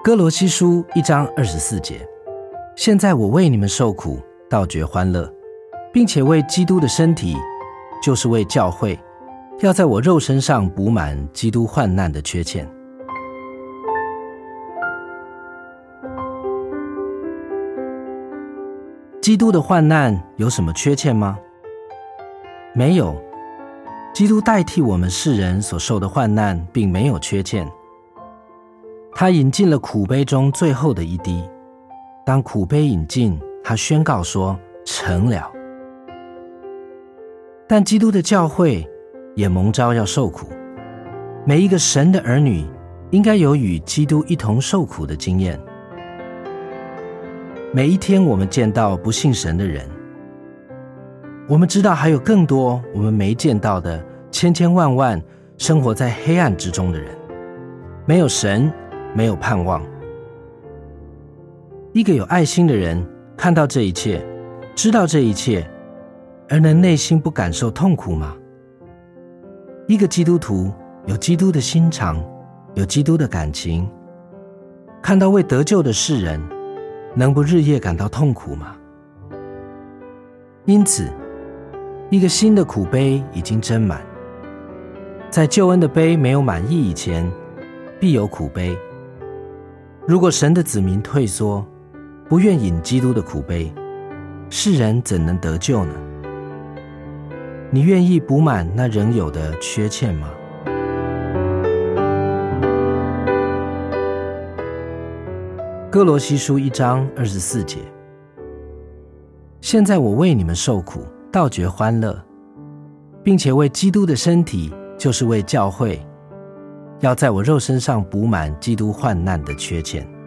哥罗西书一章二十四节，现在我为你们受苦，倒觉欢乐，并且为基督的身体，就是为教会，要在我肉身上补满基督患难的缺欠。基督的患难有什么缺欠吗？没有。基督代替我们世人所受的患难，并没有缺欠。他饮尽了苦杯中最后的一滴。当苦杯饮尽，他宣告说：“成了。”但基督的教会也蒙召要受苦。每一个神的儿女应该有与基督一同受苦的经验。每一天，我们见到不信神的人。我们知道还有更多我们没见到的千千万万生活在黑暗之中的人，没有神，没有盼望。一个有爱心的人看到这一切，知道这一切，而能内心不感受痛苦吗？一个基督徒有基督的心肠，有基督的感情，看到未得救的世人，能不日夜感到痛苦吗？因此。一个新的苦杯已经斟满，在救恩的杯没有满意以前，必有苦杯。如果神的子民退缩，不愿饮基督的苦杯，世人怎能得救呢？你愿意补满那仍有的缺欠吗？哥罗西书一章二十四节。现在我为你们受苦。倒觉欢乐，并且为基督的身体，就是为教会，要在我肉身上补满基督患难的缺欠。